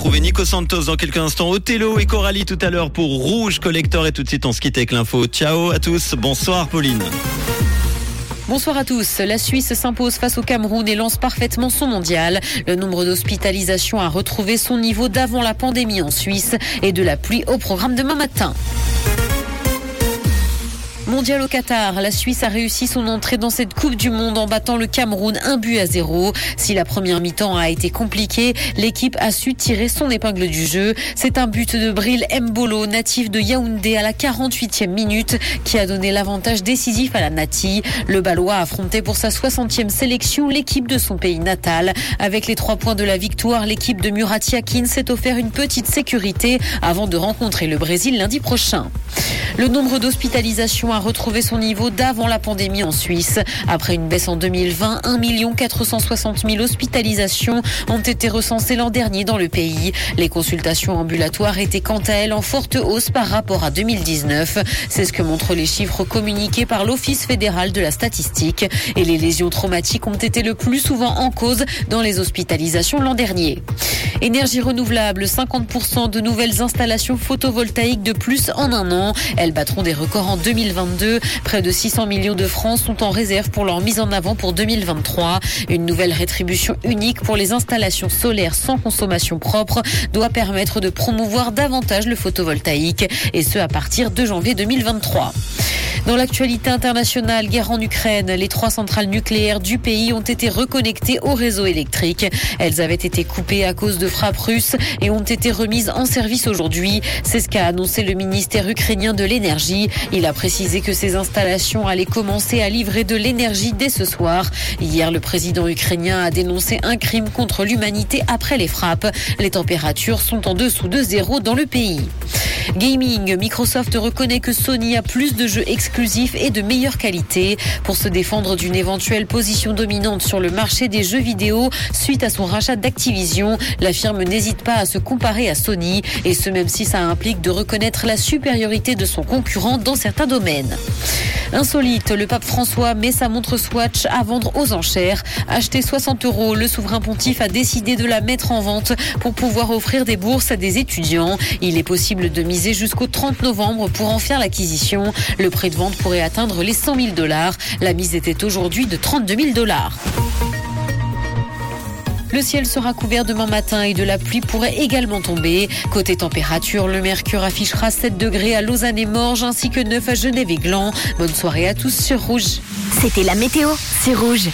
retrouver Nico Santos dans quelques instants, Othello et Coralie tout à l'heure pour Rouge Collector et tout de suite on se quitte avec l'info. Ciao à tous, bonsoir Pauline. Bonsoir à tous. La Suisse s'impose face au Cameroun et lance parfaitement son mondial. Le nombre d'hospitalisations a retrouvé son niveau d'avant la pandémie en Suisse et de la pluie au programme demain matin. Mondial au Qatar, la Suisse a réussi son entrée dans cette Coupe du Monde en battant le Cameroun un but à zéro. Si la première mi-temps a été compliquée, l'équipe a su tirer son épingle du jeu. C'est un but de Bril Mbolo, natif de Yaoundé à la 48e minute, qui a donné l'avantage décisif à la Nati. Le Balois a affronté pour sa 60e sélection l'équipe de son pays natal. Avec les trois points de la victoire, l'équipe de Murat Yakin s'est offert une petite sécurité avant de rencontrer le Brésil lundi prochain. Le nombre d'hospitalisations retrouvé son niveau d'avant la pandémie en Suisse. Après une baisse en 2020, 1 460 000 hospitalisations ont été recensées l'an dernier dans le pays. Les consultations ambulatoires étaient quant à elles en forte hausse par rapport à 2019. C'est ce que montrent les chiffres communiqués par l'Office fédéral de la statistique. Et les lésions traumatiques ont été le plus souvent en cause dans les hospitalisations l'an dernier. Énergie renouvelable, 50% de nouvelles installations photovoltaïques de plus en un an. Elles battront des records en 2022. Près de 600 millions de francs sont en réserve pour leur mise en avant pour 2023. Une nouvelle rétribution unique pour les installations solaires sans consommation propre doit permettre de promouvoir davantage le photovoltaïque et ce à partir de janvier 2023. Dans l'actualité internationale, guerre en Ukraine, les trois centrales nucléaires du pays ont été reconnectées au réseau électrique. Elles avaient été coupées à cause de frappes russes et ont été remises en service aujourd'hui. C'est ce qu'a annoncé le ministère ukrainien de l'énergie. Il a précisé que ces installations allaient commencer à livrer de l'énergie dès ce soir. Hier, le président ukrainien a dénoncé un crime contre l'humanité après les frappes. Les températures sont en dessous de zéro dans le pays. Gaming, Microsoft reconnaît que Sony a plus de jeux et de meilleure qualité pour se défendre d'une éventuelle position dominante sur le marché des jeux vidéo suite à son rachat d'Activision. La firme n'hésite pas à se comparer à Sony et ce même si ça implique de reconnaître la supériorité de son concurrent dans certains domaines. Insolite, le pape François met sa montre Swatch à vendre aux enchères. Acheter 60 euros, le souverain pontife a décidé de la mettre en vente pour pouvoir offrir des bourses à des étudiants. Il est possible de miser jusqu'au 30 novembre pour en faire l'acquisition. Le prix de pourrait atteindre les 100 000 dollars. La mise était aujourd'hui de 32 000 dollars. Le ciel sera couvert demain matin et de la pluie pourrait également tomber. Côté température, le mercure affichera 7 degrés à Lausanne et Morges ainsi que 9 à Genève et Gland. Bonne soirée à tous sur Rouge. C'était la météo, c'est Rouge.